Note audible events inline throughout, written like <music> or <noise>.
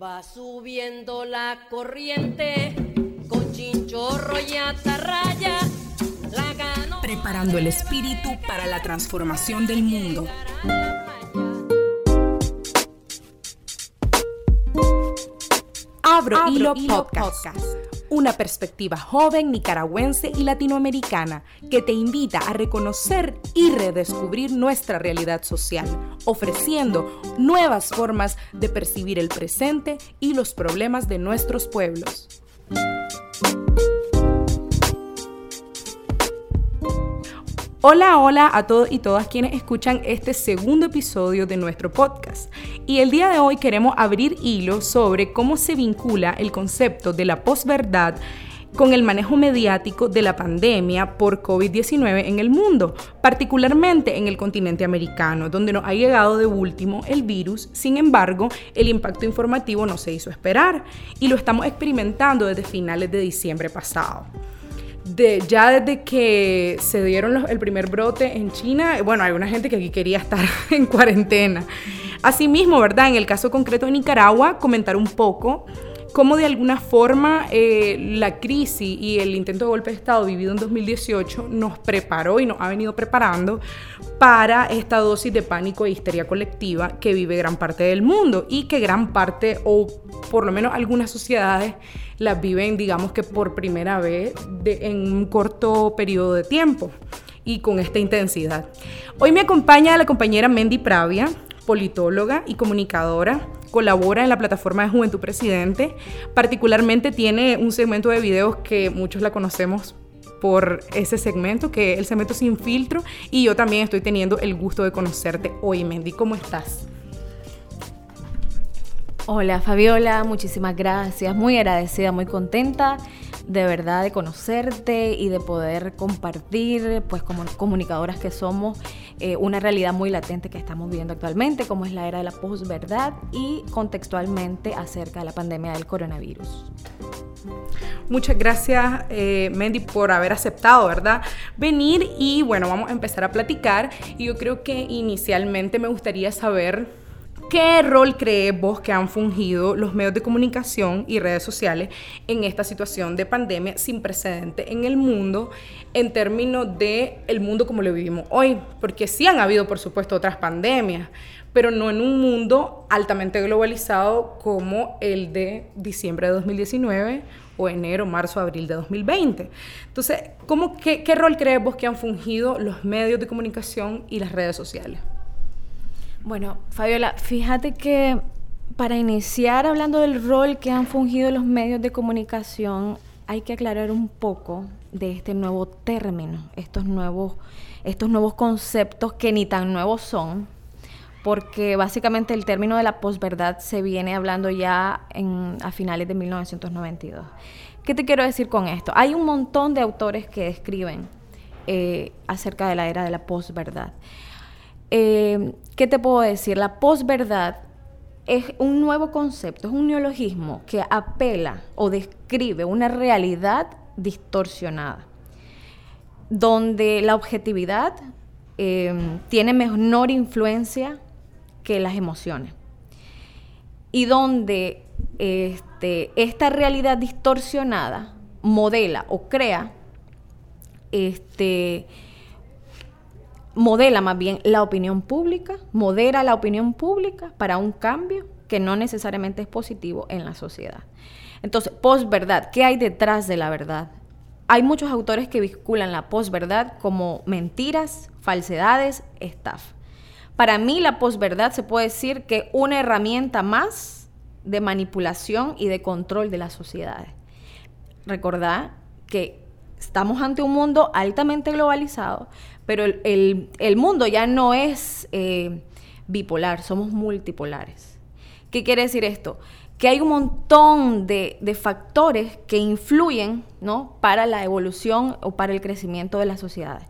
Va subiendo la corriente con chinchorro y atarraya. La ganó. Preparando el espíritu para la transformación del mundo. Abro, Hilo, Podcast. Una perspectiva joven, nicaragüense y latinoamericana que te invita a reconocer y redescubrir nuestra realidad social, ofreciendo nuevas formas de percibir el presente y los problemas de nuestros pueblos. Hola, hola a todos y todas quienes escuchan este segundo episodio de nuestro podcast. Y el día de hoy queremos abrir hilo sobre cómo se vincula el concepto de la posverdad con el manejo mediático de la pandemia por COVID-19 en el mundo, particularmente en el continente americano, donde nos ha llegado de último el virus. Sin embargo, el impacto informativo no se hizo esperar y lo estamos experimentando desde finales de diciembre pasado de, ya desde que se dieron el primer brote en China, bueno, hay una gente que aquí quería estar <laughs> en cuarentena. Asimismo, ¿verdad? En el caso concreto de Nicaragua, comentar un poco cómo de alguna forma eh, la crisis y el intento de golpe de Estado vivido en 2018 nos preparó y nos ha venido preparando para esta dosis de pánico e histeria colectiva que vive gran parte del mundo y que gran parte, o por lo menos algunas sociedades, las viven, digamos que por primera vez en un corto periodo de tiempo y con esta intensidad. Hoy me acompaña la compañera Mendy Pravia, politóloga y comunicadora, colabora en la plataforma de Juventud Presidente, particularmente tiene un segmento de videos que muchos la conocemos por ese segmento, que es el segmento sin filtro, y yo también estoy teniendo el gusto de conocerte hoy, Mendy. ¿Cómo estás? Hola Fabiola, muchísimas gracias, muy agradecida, muy contenta de verdad de conocerte y de poder compartir, pues como comunicadoras que somos, eh, una realidad muy latente que estamos viviendo actualmente, como es la era de la posverdad y contextualmente acerca de la pandemia del coronavirus. Muchas gracias, eh, Mendy, por haber aceptado, ¿verdad? Venir y bueno, vamos a empezar a platicar. Y yo creo que inicialmente me gustaría saber ¿Qué rol crees vos que han fungido los medios de comunicación y redes sociales en esta situación de pandemia sin precedente en el mundo en términos de el mundo como lo vivimos hoy? Porque sí han habido, por supuesto, otras pandemias, pero no en un mundo altamente globalizado como el de diciembre de 2019 o enero, marzo, abril de 2020. Entonces, ¿cómo, qué, ¿qué rol crees vos que han fungido los medios de comunicación y las redes sociales? Bueno, Fabiola, fíjate que para iniciar hablando del rol que han fungido los medios de comunicación, hay que aclarar un poco de este nuevo término, estos nuevos, estos nuevos conceptos que ni tan nuevos son, porque básicamente el término de la posverdad se viene hablando ya a finales de 1992. ¿Qué te quiero decir con esto? Hay un montón de autores que escriben eh, acerca de la era de la posverdad. Eh, ¿qué te puedo decir? La posverdad es un nuevo concepto, es un neologismo que apela o describe una realidad distorsionada, donde la objetividad eh, tiene menor influencia que las emociones y donde este, esta realidad distorsionada modela o crea este, modela más bien la opinión pública, modera la opinión pública para un cambio que no necesariamente es positivo en la sociedad. Entonces, posverdad, ¿qué hay detrás de la verdad? Hay muchos autores que vinculan la posverdad como mentiras, falsedades, estafa. Para mí la posverdad se puede decir que una herramienta más de manipulación y de control de las sociedades. Recordad que estamos ante un mundo altamente globalizado, pero el, mundo ya no es eh, bipolar, somos multipolares. ¿Qué quiere decir esto? Que hay un montón de, factores que influyen ¿no? para la evolución o para el crecimiento de las sociedades.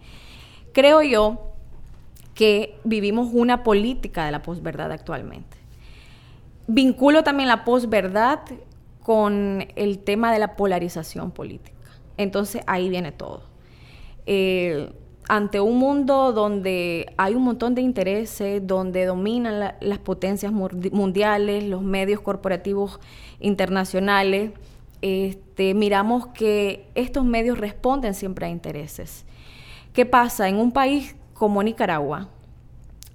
Creo yo que vivimos una política de la posverdad actualmente. Vinculo también la posverdad con el tema de la polarización política. Entonces ahí viene todo. Eh, ante un mundo donde hay un montón de intereses, donde dominan las potencias mundiales, los medios corporativos internacionales, este, miramos que estos medios responden siempre a intereses. ¿Qué pasa? En un país como Nicaragua,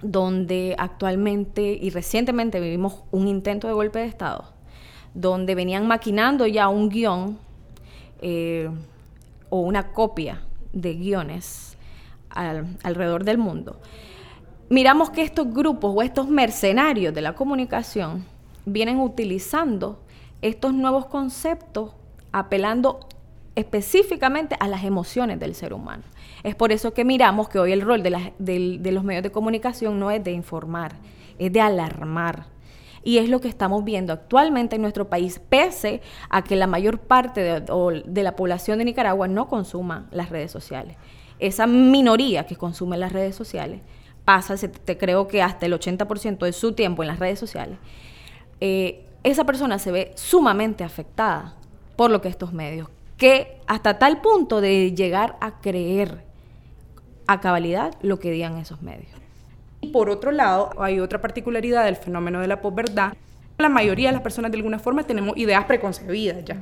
donde actualmente y recientemente vivimos un intento de golpe de Estado, donde venían maquinando ya un guion eh, o una copia de guiones alrededor del mundo, miramos que estos grupos o estos mercenarios de la comunicación vienen utilizando estos nuevos conceptos apelando específicamente a las emociones del ser humano. Es por eso que miramos que hoy el rol de, los medios de comunicación no es de informar, es de alarmar. Y es lo que estamos viendo actualmente en nuestro país, pese a que la mayor parte de, de la población de Nicaragua no consuma las redes sociales. Esa minoría que consume las redes sociales pasa, te creo que hasta el 80% de su tiempo en las redes sociales. Eh, esa persona se ve sumamente afectada por lo que estos medios, que hasta tal punto de llegar a creer a cabalidad lo que digan esos medios. Por otro lado, hay otra particularidad del fenómeno de la posverdad. La mayoría de las personas de alguna forma tenemos ideas preconcebidas ya.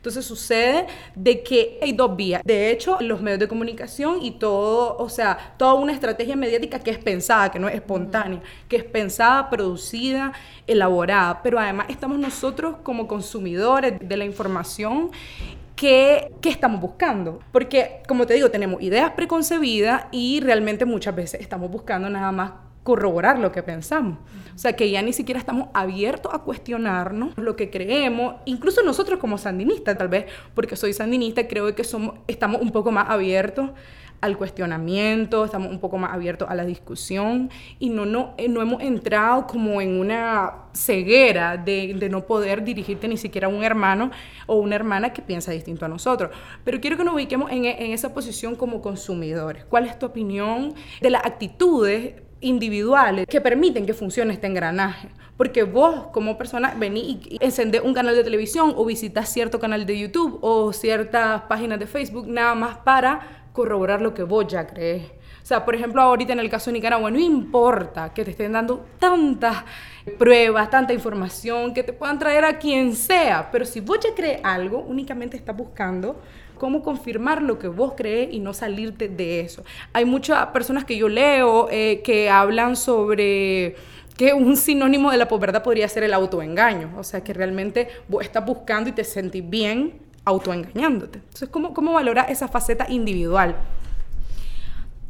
Entonces sucede de que hay dos vías. De hecho, los medios de comunicación y todo, o sea, toda una estrategia mediática que es pensada, que no es espontánea, que es pensada, producida, elaborada. Pero además estamos nosotros como consumidores de la información ¿Qué, ¿qué, estamos buscando? Porque, como te digo, tenemos ideas preconcebidas y realmente muchas veces estamos buscando nada más corroborar lo que pensamos. O sea, que ya ni siquiera estamos abiertos a cuestionarnos lo que creemos, incluso nosotros como sandinistas, tal vez porque soy sandinista, creo que somos, estamos un poco más abiertos al cuestionamiento, estamos un poco más abiertos a la discusión y no, no, eh, no hemos entrado como en una ceguera de, no poder dirigirte ni siquiera a un hermano o una hermana que piensa distinto a nosotros. Pero quiero que nos ubiquemos en esa posición como consumidores. ¿Cuál es tu opinión de las actitudes individuales que permiten que funcione este engranaje. Porque vos como persona venís y encendés un canal de televisión o visitas cierto canal de YouTube o ciertas páginas de Facebook nada más para corroborar lo que vos ya crees. O sea, por ejemplo, ahorita en el caso de Nicaragua, no importa que te estén dando tantas pruebas, tanta información, que te puedan traer a quien sea, pero si vos ya crees algo, únicamente estás buscando cómo confirmar lo que vos crees y no salirte de eso. Hay muchas personas que yo leo eh, que hablan sobre que un sinónimo de la posverdad podría ser el autoengaño, o sea, que realmente vos estás buscando y te sentís bien autoengañándote. Entonces, ¿cómo, cómo esa faceta individual?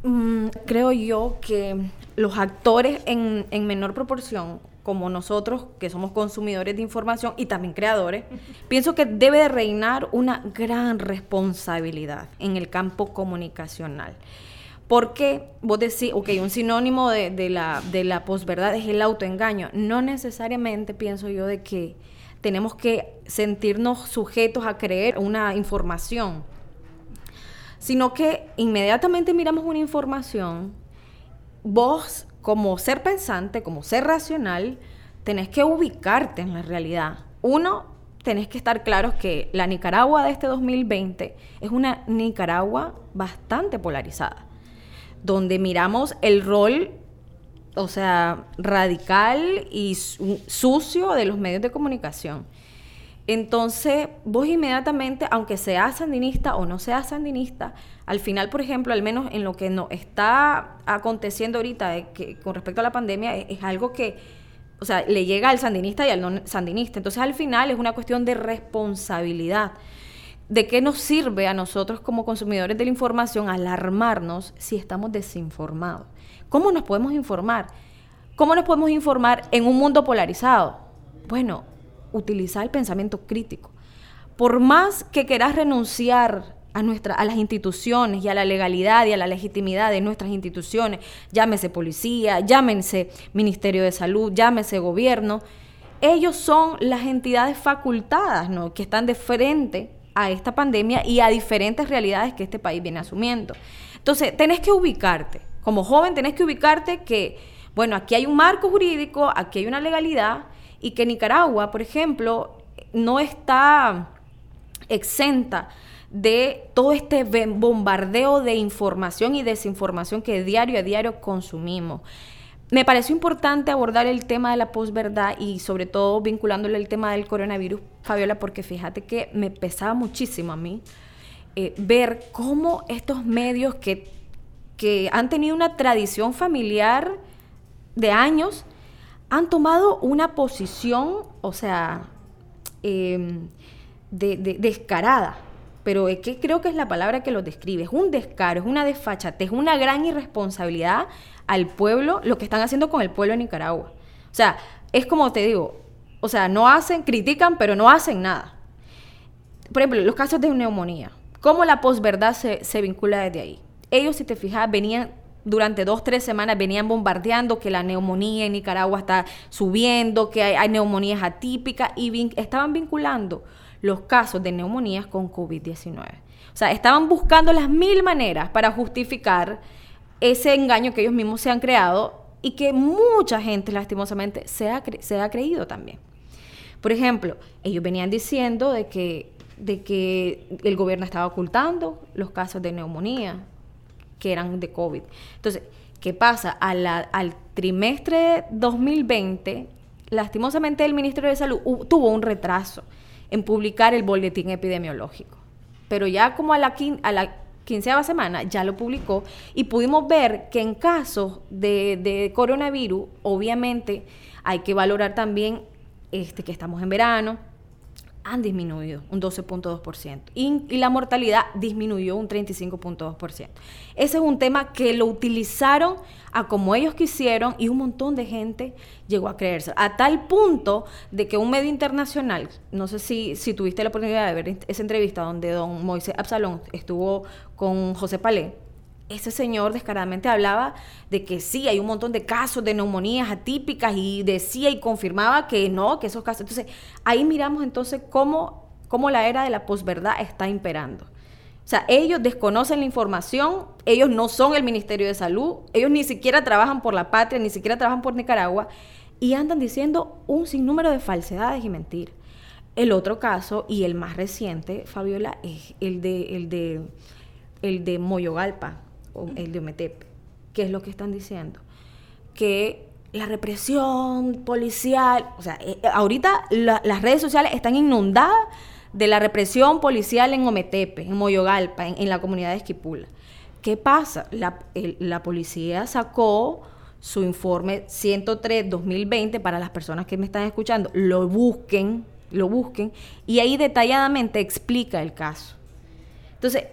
Mm, creo yo que los actores en menor proporción como nosotros, que somos consumidores de información y también creadores, <laughs> pienso que debe de reinar una gran responsabilidad en el campo comunicacional. Porque vos decís, ok, un sinónimo de, la, de la posverdad es el autoengaño. No necesariamente pienso yo de que tenemos que sentirnos sujetos a creer una información, sino que inmediatamente miramos una información, vos como ser pensante, como ser racional, tenés que ubicarte en la realidad. Uno, tenés que estar claros que la Nicaragua de este 2020 es una Nicaragua bastante polarizada, donde miramos el rol, o sea, radical y sucio de los medios de comunicación. Entonces, vos inmediatamente, aunque seas sandinista o no seas sandinista, al final, por ejemplo, al menos en lo que nos está aconteciendo ahorita eh, que, con respecto a la pandemia, es, algo que, o sea, le llega al sandinista y al no sandinista. Entonces, al final es una cuestión de responsabilidad. ¿De qué nos sirve a nosotros como consumidores de la información alarmarnos si estamos desinformados? ¿Cómo nos podemos informar? ¿Cómo nos podemos informar en un mundo polarizado? Bueno, utilizar el pensamiento crítico. Por más que quieras renunciar a, nuestra, a las instituciones y a la legalidad y a la legitimidad de nuestras instituciones, llámese policía, llámense Ministerio de Salud, llámese gobierno, ellos son las entidades facultadas que están de frente a esta pandemia y a diferentes realidades que este país viene asumiendo. Entonces, tenés que ubicarte. Como joven tenés que ubicarte que, bueno, aquí hay un marco jurídico, aquí hay una legalidad y que Nicaragua, por ejemplo, no está exenta de todo este bombardeo de información y desinformación que diario a diario consumimos. Me pareció importante abordar el tema de la posverdad y sobre todo vinculándole el tema del coronavirus, Fabiola, porque fíjate que me pesaba muchísimo a mí eh, ver cómo estos medios que, que han tenido una tradición familiar de años han tomado una posición, o sea, em, de, descarada pero es que creo que es la palabra que lo describe. Es un descaro, es una desfachatez, es una gran irresponsabilidad al pueblo, lo que están haciendo con el pueblo de Nicaragua. O sea, es como te digo, o sea, no hacen, critican, pero no hacen nada. Por ejemplo, los casos de neumonía. ¿Cómo la posverdad se, se vincula desde ahí? Ellos, si te fijas, venían durante dos, tres semanas venían bombardeando que la neumonía en Nicaragua está subiendo, que hay, neumonías atípicas y estaban vinculando los casos de neumonías con COVID-19. O sea, estaban buscando las mil maneras para justificar ese engaño que ellos mismos se han creado y que mucha gente lastimosamente se ha, se ha creído también. Por ejemplo, ellos venían diciendo de que, de que el gobierno estaba ocultando los casos de neumonía que eran de COVID. Entonces, ¿qué pasa? al trimestre 2020, lastimosamente el Ministerio de Salud tuvo un retraso en publicar el boletín epidemiológico. Pero ya como a la, a la quinceava semana ya lo publicó y pudimos ver que en casos de, de coronavirus, obviamente hay que valorar también este, que estamos en verano, han disminuido un 12.2% y, y, la mortalidad disminuyó un 35.2%. Ese es un tema que lo utilizaron a como ellos quisieron y un montón de gente llegó a creerse. A tal punto de que un medio internacional, no sé si, si tuviste la oportunidad de ver esa entrevista donde don Moisés Absalón estuvo con José Palé, ese señor descaradamente hablaba de que sí, hay un montón de casos de neumonías atípicas y decía y confirmaba que no, que esos casos. Entonces, ahí miramos entonces cómo, cómo la era de la posverdad está imperando. O sea, ellos desconocen la información, ellos no son el Ministerio de Salud, ellos ni siquiera trabajan por la patria, ni siquiera trabajan por Nicaragua y andan diciendo un sinnúmero de falsedades y mentiras. El otro caso y el más reciente, Fabiola, es el de, el de, el de Moyogalpa, el de Ometepe. ¿Qué es lo que están diciendo? Que la represión policial, o sea, eh, ahorita las redes sociales están inundadas de la represión policial en Ometepe, en Moyogalpa, en, la comunidad de Esquipula. ¿Qué pasa? La, la policía sacó su informe 103-2020 para las personas que me están escuchando, lo busquen, lo busquen, y ahí detalladamente explica el caso. Entonces,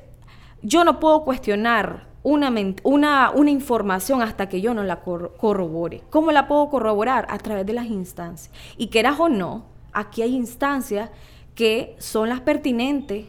yo no puedo cuestionar una, una, información hasta que yo no la corrobore. ¿Cómo la puedo corroborar? A través de las instancias. Y quieras o no, aquí hay instancias que son las pertinentes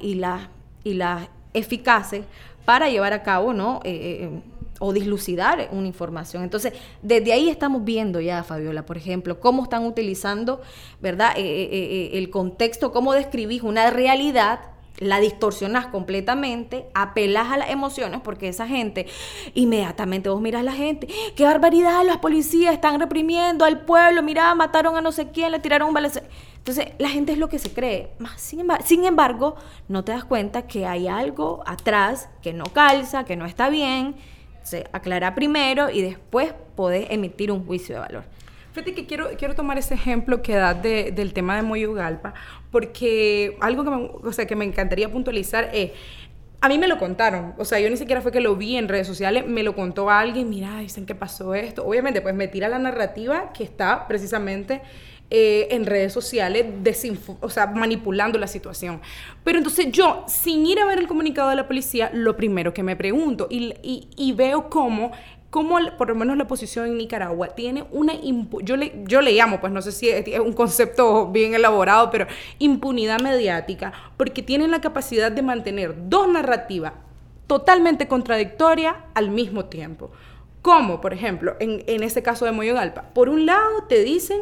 y las y las eficaces para llevar a cabo, ¿no? Eh, eh, eh, o dislucidar una información. Entonces, desde ahí estamos viendo ya, Fabiola, por ejemplo, cómo están utilizando, ¿verdad? el contexto, cómo describís una realidad la distorsionas completamente, apelas a las emociones, porque esa gente, inmediatamente vos miras a la gente, qué barbaridad, las policías están reprimiendo al pueblo, mira, mataron a no sé quién, le tiraron un balazo. Entonces, la gente es lo que se cree. Sin sin embargo, no te das cuenta que hay algo atrás que no calza, que no está bien. Se aclara primero y después podés emitir un juicio de valor. Fíjate que quiero, quiero tomar ese ejemplo que das del tema de Moyugalpa, porque algo que me, o sea, que me encantaría puntualizar es, a mí me lo contaron, o sea, yo ni siquiera fue que lo vi en redes sociales, me lo contó alguien, mira, dicen que pasó esto. Obviamente, pues me tira la narrativa que está precisamente eh, en redes sociales, o sea, manipulando la situación. Pero entonces yo, sin ir a ver el comunicado de la policía, lo primero que me pregunto y, y veo cómo cómo por lo menos la oposición en Nicaragua tiene una, yo le, yo le llamo, pues no sé si es un concepto bien elaborado, pero impunidad mediática, porque tienen la capacidad de mantener dos narrativas totalmente contradictorias al mismo tiempo. Como, por ejemplo, en, en este caso de Moyogalpa, por un lado te dicen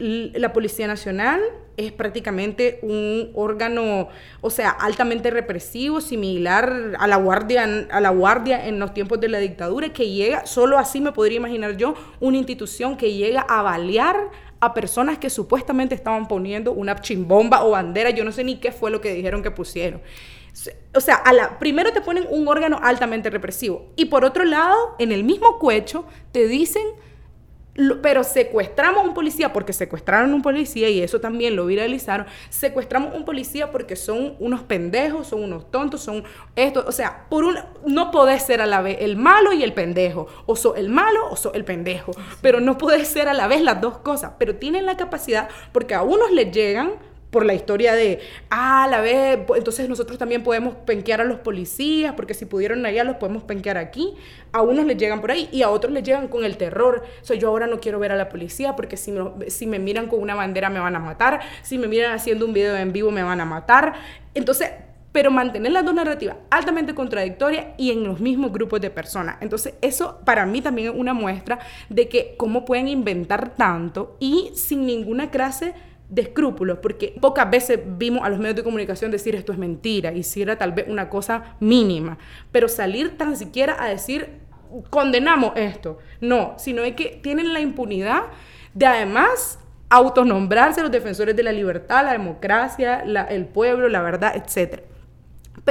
la Policía Nacional es prácticamente un órgano, o sea, altamente represivo, similar a la guardia, a la guardia en los tiempos de la dictadura, que llega, solo así me podría imaginar yo, una institución que llega a balear a personas que supuestamente estaban poniendo una chimbomba o bandera, yo no sé ni qué fue lo que dijeron que pusieron. O sea, a la, primero te ponen un órgano altamente represivo y por otro lado, en el mismo cuecho, te dicen pero secuestramos a un policía porque secuestraron a un policía y eso también lo viralizaron. Secuestramos a un policía porque son unos pendejos, son unos tontos, son esto. O sea, por un, no podés ser a la vez el malo y el pendejo. O sos el malo o sos el pendejo. Pero no podés ser a la vez las dos cosas. Pero tienen la capacidad porque a unos les llegan por la historia de, ah, la vez, entonces nosotros también podemos penquear a los policías, porque si pudieron allá los podemos penquear aquí. A unos les llegan por ahí y a otros les llegan con el terror. O yo ahora no quiero ver a la policía porque si me, si me miran con una bandera me van a matar, si me miran haciendo un video en vivo me van a matar. Entonces, pero mantener las dos narrativas altamente contradictorias y en los mismos grupos de personas. Entonces, eso para mí también es una muestra de que cómo pueden inventar tanto y sin ninguna clase de escrúpulos, porque pocas veces vimos a los medios de comunicación decir esto es mentira, y si era tal vez una cosa mínima, pero salir tan siquiera a decir condenamos esto, no, sino es que tienen la impunidad de además autonombrarse los defensores de la libertad, la democracia, el pueblo, la verdad, etcétera.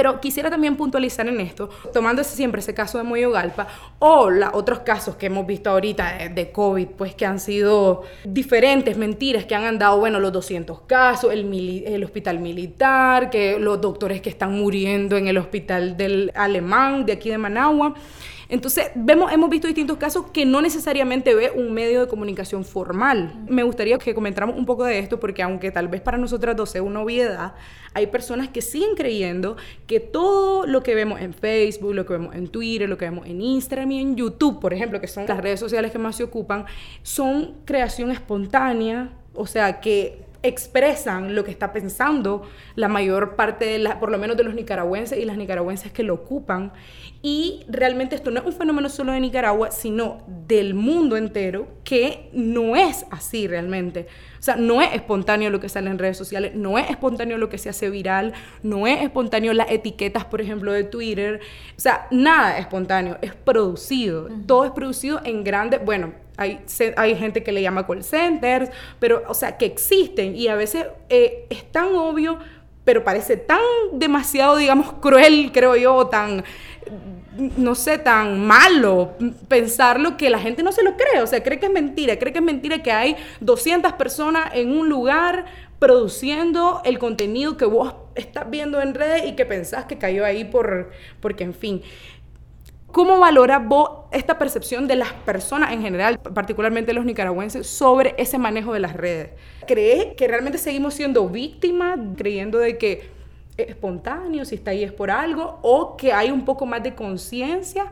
Pero quisiera también puntualizar en esto, tomando siempre ese caso de Moyo Galpa o los otros casos que hemos visto ahorita de, COVID, pues que han sido diferentes mentiras, que han andado, bueno, los 200 casos, el, el hospital militar, que los doctores que están muriendo en el hospital del alemán de aquí de Managua. Entonces, vemos, hemos visto distintos casos que no necesariamente ve un medio de comunicación formal. Me gustaría que comentáramos un poco de esto porque aunque tal vez para nosotras dos sea una obviedad, hay personas que siguen creyendo que todo lo que vemos en Facebook, lo que vemos en Twitter, lo que vemos en Instagram y en YouTube, por ejemplo, que son las redes sociales que más se ocupan, son creación espontánea, o sea, que expresan lo que está pensando la mayor parte, de la, por lo menos de los nicaragüenses y las nicaragüenses que lo ocupan. Y realmente esto no es un fenómeno solo de Nicaragua, sino del mundo entero, que no es así realmente. O sea, no es espontáneo lo que sale en redes sociales, no es espontáneo lo que se hace viral, no es espontáneo las etiquetas, por ejemplo, de Twitter. O sea, nada es espontáneo, es producido. Todo es producido en grandes, bueno, hay, gente que le llama call centers, pero, o sea, que existen y a veces eh, es tan obvio, pero parece tan demasiado, digamos, cruel, creo yo, tan no sé, tan malo pensarlo que la gente no se lo cree, o sea, cree que es mentira, cree que es mentira que hay 200 personas en un lugar produciendo el contenido que vos estás viendo en redes y que pensás que cayó ahí por, porque, en fin. ¿Cómo valora vos esta percepción de las personas en general, particularmente los nicaragüenses, sobre ese manejo de las redes? ¿Crees que realmente seguimos siendo víctimas, creyendo de que espontáneo, si está ahí es por algo, o que hay un poco más de conciencia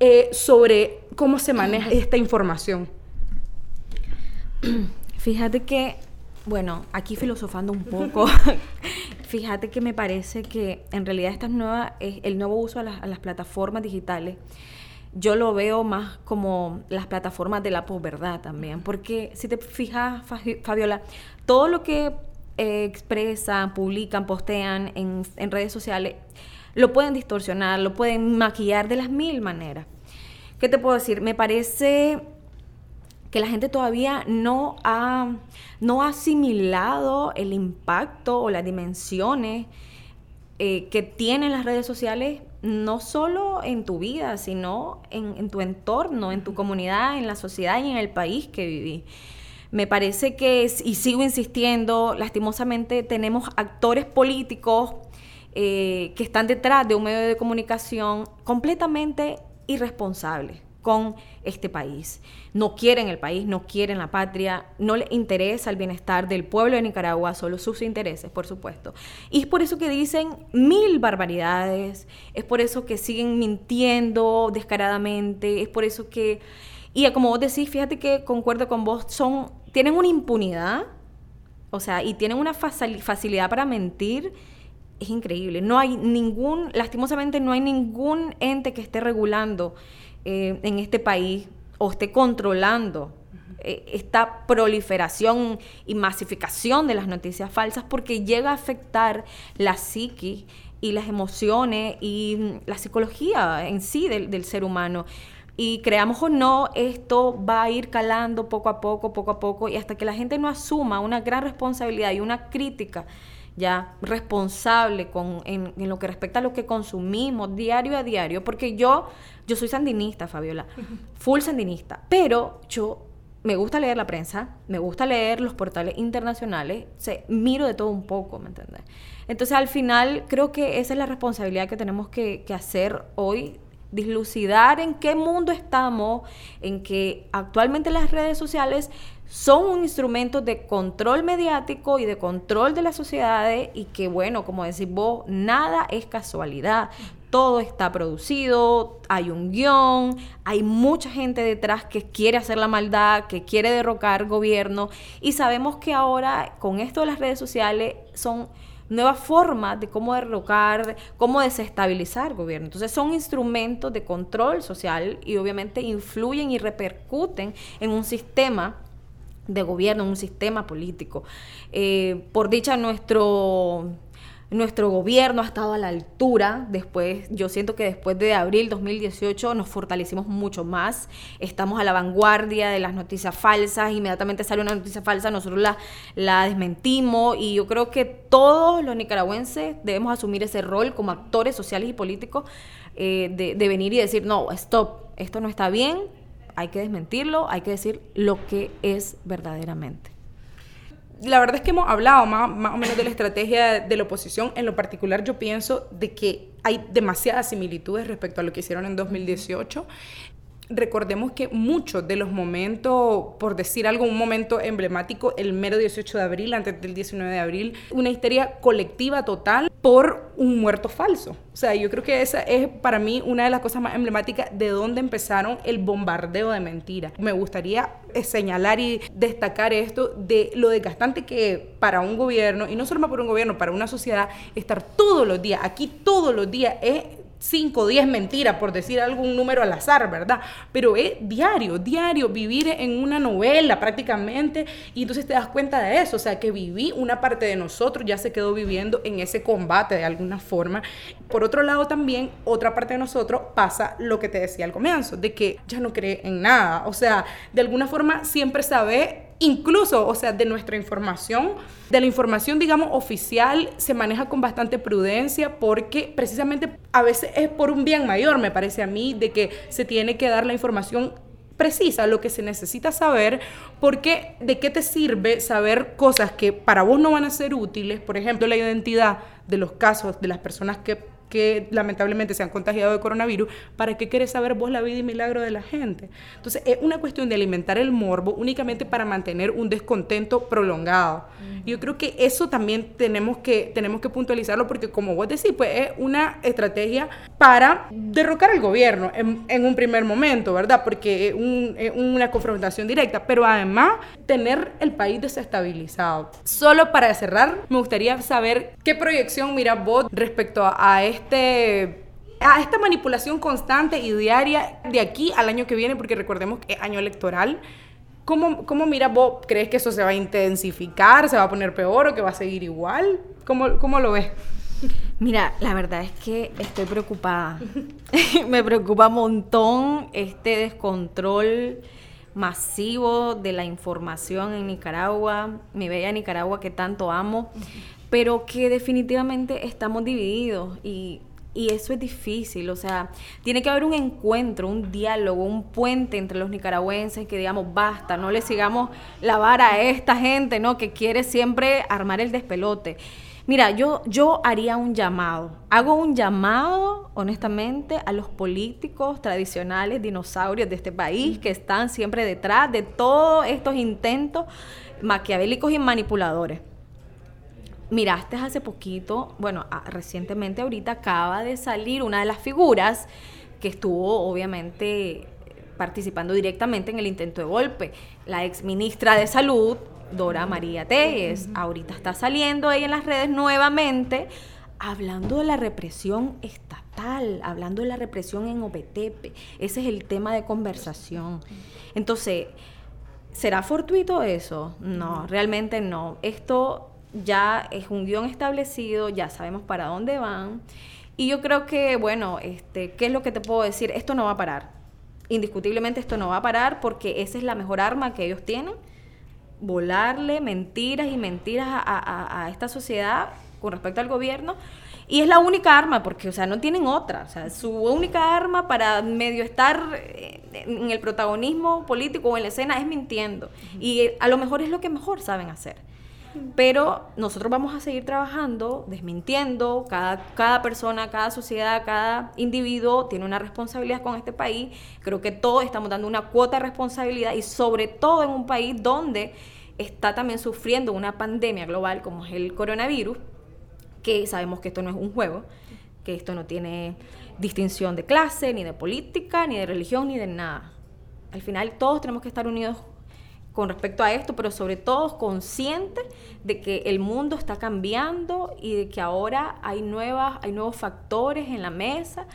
eh, sobre cómo se maneja esta información. <clears throat> Fíjate que, bueno, aquí filosofando un poco, <laughs> fíjate que me parece que en realidad esta nueva, el nuevo uso a las, plataformas digitales, yo lo veo más como las plataformas de la posverdad también, porque si te fijas, Fabiola, todo lo que expresan, publican, postean en, redes sociales, lo pueden distorsionar, lo pueden maquillar de las mil maneras. ¿Qué te puedo decir? Me parece que la gente todavía no ha, no ha asimilado el impacto o las dimensiones eh, que tienen las redes sociales, no solo en tu vida, sino en, en, tu entorno, en tu comunidad, en la sociedad y en el país que vivís. Me parece que, y sigo insistiendo, lastimosamente tenemos actores políticos eh, que están detrás de un medio de comunicación completamente irresponsables con este país. No quieren el país, no quieren la patria, no les interesa el bienestar del pueblo de Nicaragua, solo sus intereses, por supuesto. Y es por eso que dicen mil barbaridades, es por eso que siguen mintiendo descaradamente, es por eso que y como vos decís, fíjate que concuerdo con vos, son, tienen una impunidad, o sea, y tienen una facilidad para mentir, es increíble. No hay ningún, lastimosamente no hay ningún ente que esté regulando eh, en este país o esté controlando eh, esta proliferación y masificación de las noticias falsas porque llega a afectar la psiquis y las emociones y mm, la psicología en sí del ser humano. Y creamos o no, esto va a ir calando poco a poco, poco a poco, y hasta que la gente no asuma una gran responsabilidad y una crítica ya responsable con, en, en, lo que respecta a lo que consumimos diario a diario, porque yo, yo soy sandinista, Fabiola, <laughs> full sandinista, pero yo me gusta leer la prensa, me gusta leer los portales internacionales, se, miro de todo un poco, ¿me entiendes? Entonces al final creo que esa es la responsabilidad que tenemos que, que hacer hoy dislucidar en qué mundo estamos, en que actualmente las redes sociales son un instrumento de control mediático y de control de las sociedades y que bueno, como decís vos, nada es casualidad todo está producido, hay un guion, hay mucha gente detrás que quiere hacer la maldad, que quiere derrocar gobierno y sabemos que ahora con esto de las redes sociales son nuevas formas de cómo derrocar, cómo desestabilizar gobierno. Entonces son instrumentos de control social y obviamente influyen y repercuten en un sistema de gobierno, un sistema político. Eh, por dicha, nuestro nuestro gobierno ha estado a la altura. Después, yo siento que después de abril 2018 nos fortalecimos mucho más. Estamos a la vanguardia de las noticias falsas. Inmediatamente sale una noticia falsa, nosotros la, la desmentimos. Y yo creo que todos los nicaragüenses debemos asumir ese rol como actores sociales y políticos eh, de venir y decir, no, stop, esto no está bien. Hay que desmentirlo, hay que decir lo que es verdaderamente la verdad es que hemos hablado más, o menos de la estrategia de la oposición. En lo particular, yo pienso de que hay demasiadas similitudes respecto a lo que hicieron en 2018. Recordemos que muchos de los momentos, por decir algo, un momento emblemático, el mero 18 de abril, antes del 19 de abril, una histeria colectiva total por un muerto falso. O sea, yo creo que esa es para mí una de las cosas más emblemáticas de dónde empezaron el bombardeo de mentiras. Me gustaría eh, señalar y destacar esto de lo desgastante que para un gobierno, y no solo para un gobierno, para una sociedad, estar todos los días, aquí todos los días es 5 o 10 mentiras, por decir algún número al azar, ¿verdad? Pero es diario, diario, vivir en una novela prácticamente, y entonces te das cuenta de eso, o sea, que viví, una parte de nosotros ya se quedó viviendo en ese combate de alguna forma. Por otro lado también, otra parte de nosotros pasa lo que te decía al comienzo, de que ya no cree en nada, o sea, de alguna forma siempre sabe incluso, o sea, de nuestra información, de la información, digamos, oficial, se maneja con bastante prudencia porque precisamente a veces es por un bien mayor, me parece a mí, de que se tiene que dar la información precisa, lo que se necesita saber, porque de qué te sirve saber cosas que para vos no van a ser útiles, por ejemplo, la identidad de los casos de las personas que que lamentablemente se han contagiado de coronavirus, ¿para qué quieres saber vos la vida y milagro de la gente? Entonces, es una cuestión de alimentar el morbo únicamente para mantener un descontento prolongado. Yo creo que eso también tenemos que, tenemos que puntualizarlo porque, como vos decís, pues es una estrategia para derrocar al gobierno en, un primer momento, ¿verdad? Porque es, una confrontación directa, pero además tener el país desestabilizado. Solo para cerrar, me gustaría saber qué proyección mira vos respecto a, a este a esta manipulación constante y diaria de aquí al año que viene, porque recordemos que es año electoral. ¿Cómo, ¿Cómo mira vos? ¿Crees que eso se va a intensificar, se va a poner peor o que va a seguir igual? ¿Cómo, cómo lo ves? Mira, la verdad es que estoy preocupada. <laughs> Me preocupa un montón este descontrol masivo de la información en Nicaragua, mi bella Nicaragua que tanto amo pero que definitivamente estamos divididos y, eso es difícil, o sea, tiene que haber un encuentro, un diálogo, un puente entre los nicaragüenses que digamos, basta, no le sigamos la vara a esta gente, ¿no? Que quiere siempre armar el despelote. Mira, yo, yo haría un llamado, hago un llamado, honestamente, a los políticos tradicionales, dinosaurios de este país, que están siempre detrás de todos estos intentos maquiavélicos y manipuladores miraste hace poquito, bueno, recientemente ahorita acaba de salir una de las figuras que estuvo obviamente participando directamente en el intento de golpe, la ex ministra de Salud, Dora María Telles. Ahorita está saliendo ella en las redes nuevamente hablando de la represión estatal, hablando de la represión en Opetepe. Ese es el tema de conversación. Entonces, ¿será fortuito eso? No, realmente no. Esto ya es un guion establecido, ya sabemos para dónde van. Y yo creo que, bueno, este, ¿qué es lo que te puedo decir? Esto no va a parar. Indiscutiblemente esto no va a parar porque esa es la mejor arma que ellos tienen volarle mentiras y mentiras a, esta sociedad con respecto al gobierno. Y es la única arma, porque, o sea, no tienen otra. O sea, su única arma para medio estar eh, en el protagonismo político o en la escena es mintiendo. Y a lo mejor es lo que mejor saben hacer. Pero nosotros vamos a seguir trabajando, desmintiendo, cada, cada persona, cada sociedad, cada individuo tiene una responsabilidad con este país. Creo que todos estamos dando una cuota de responsabilidad y sobre todo en un país donde está también sufriendo una pandemia global como es el coronavirus, que sabemos que esto no es un juego, que esto no tiene distinción de clase, ni de política, ni de religión, ni de nada. Al final todos tenemos que estar unidos con respecto a esto, pero sobre todo consciente de que el mundo está cambiando y de que ahora hay, nuevas, hay nuevos factores en la mesa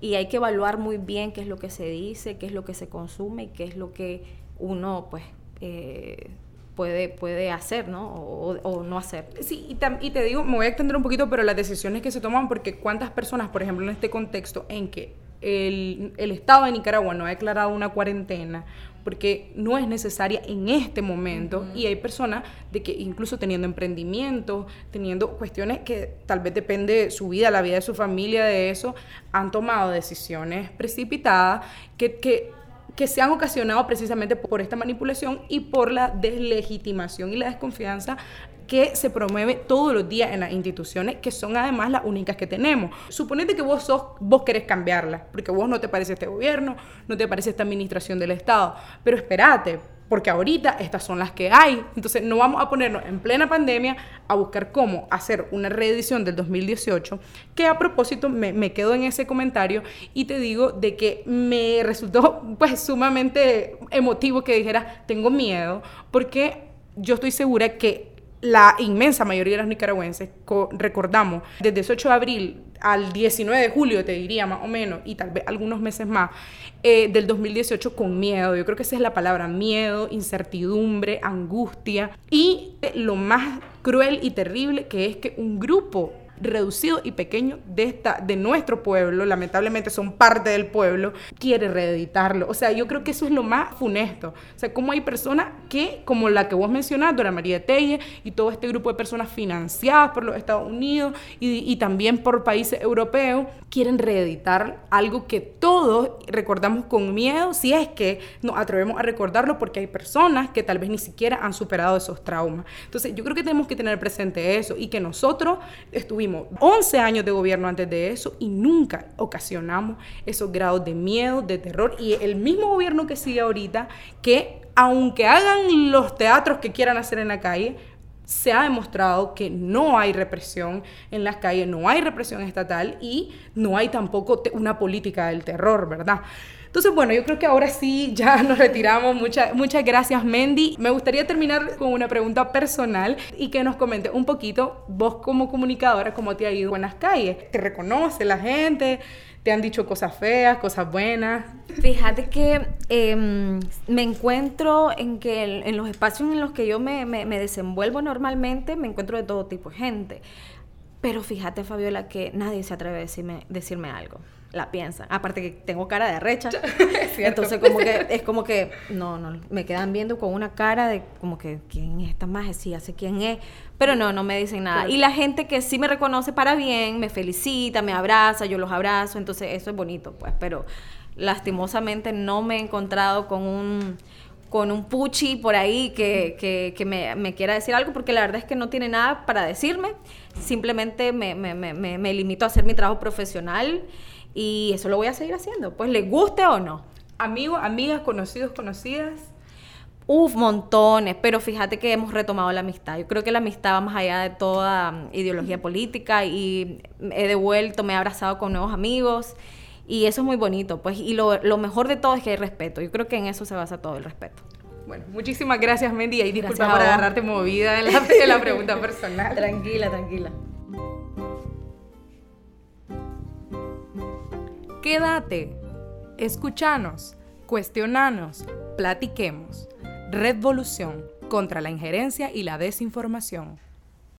y hay que evaluar muy bien qué es lo que se dice, qué es lo que se consume y qué es lo que uno pues eh, puede, puede hacer, ¿no? O, no hacer. Sí, y, y, te digo, me voy a extender un poquito, pero las decisiones que se toman, porque cuántas personas, por ejemplo, en este contexto en que el, el Estado de Nicaragua no ha declarado una cuarentena porque no es necesaria en este momento. Y hay personas de que incluso teniendo emprendimiento, teniendo cuestiones que tal vez depende de su vida, la vida de su familia, de eso, han tomado decisiones precipitadas que, que que se han ocasionado precisamente por esta manipulación y por la deslegitimación y la desconfianza que se promueve todos los días en las instituciones, que son además las únicas que tenemos. Suponete que vos sos, vos querés cambiarla, porque vos no te parece este gobierno, no te parece esta administración del Estado, pero espérate, porque ahorita estas son las que hay. Entonces no vamos a ponernos en plena pandemia a buscar cómo hacer una reedición del 2018, que a propósito me, me quedo en ese comentario y te digo de que me resultó <laughs> pues sumamente emotivo que dijera, tengo miedo, porque yo estoy segura que la inmensa mayoría de los nicaragüenses, recordamos, desde el 8 de abril al 19 de julio, te diría más o menos, y tal vez algunos meses más, eh, del 2018 con miedo. Yo creo que esa es la palabra, miedo, incertidumbre, angustia. Y lo más cruel y terrible que es que un grupo reducido y pequeño de, esta, de nuestro pueblo, lamentablemente son parte del pueblo, quiere reeditarlo. O sea, yo creo que eso es lo más funesto. O sea, como hay personas que, como la que vos mencionaste, Dora María Telle y todo este grupo de personas financiadas por los Estados Unidos y, y también por países europeos, quieren reeditar algo que todos recordamos con miedo, si es que nos atrevemos a recordarlo, porque hay personas que tal vez ni siquiera han superado esos traumas. Entonces, yo creo que tenemos que tener presente eso y que nosotros estuvimos 11 años de gobierno antes de eso y nunca ocasionamos esos grados de miedo, de terror. Y el mismo gobierno que sigue ahorita, que aunque hagan los teatros que quieran hacer en la calle, se ha demostrado que no hay represión en las calles, no hay represión estatal y no hay tampoco una política del terror, ¿verdad? Entonces, bueno, yo creo que ahora sí ya <laughs> nos retiramos. Muchas, muchas gracias, Mendy. Me gustaría terminar con una pregunta personal y que nos comente un poquito, vos como comunicadora, cómo te ha ido en las calles. ¿Te reconoce la gente? ¿Te han dicho cosas feas, cosas buenas? Fíjate que em, me encuentro en que en, los espacios en los que yo me, me, desenvuelvo normalmente, me encuentro de todo tipo de gente. Pero fíjate, Fabiola, que nadie se atreve a decirme, decirme algo la piensan. Aparte que tengo cara de recha. <laughs> Entonces como que es como que no, no, me quedan viendo con una cara de como que quién es esta más, sí, sé quién es, pero no, no me dicen nada. Y la gente que sí me reconoce para bien, me felicita, me abraza, yo los abrazo, entonces eso es bonito, pues, pero lastimosamente no me he encontrado con un con un puchi por ahí que, que, que me, me, quiera decir algo, porque la verdad es que no tiene nada para decirme, simplemente me, me, me, me limito a hacer mi trabajo profesional y eso lo voy a seguir haciendo, pues le guste o no. Amigos, amigas, conocidos, conocidas. Uf, montones, pero fíjate que hemos retomado la amistad. Yo creo que la amistad va más allá de toda um, ideología política y he devuelto, me he abrazado con nuevos amigos y eso es muy bonito, pues, y lo, lo mejor de todo es que hay respeto. Yo creo que en eso se basa todo el respeto. Bueno, muchísimas gracias, Mendy, y disculpa por agarrarte movida en la, en la pregunta <laughs> personal. tranquila, tranquila. Quédate, escuchanos, cuestionanos, platiquemos. Revolución contra la injerencia y la desinformación.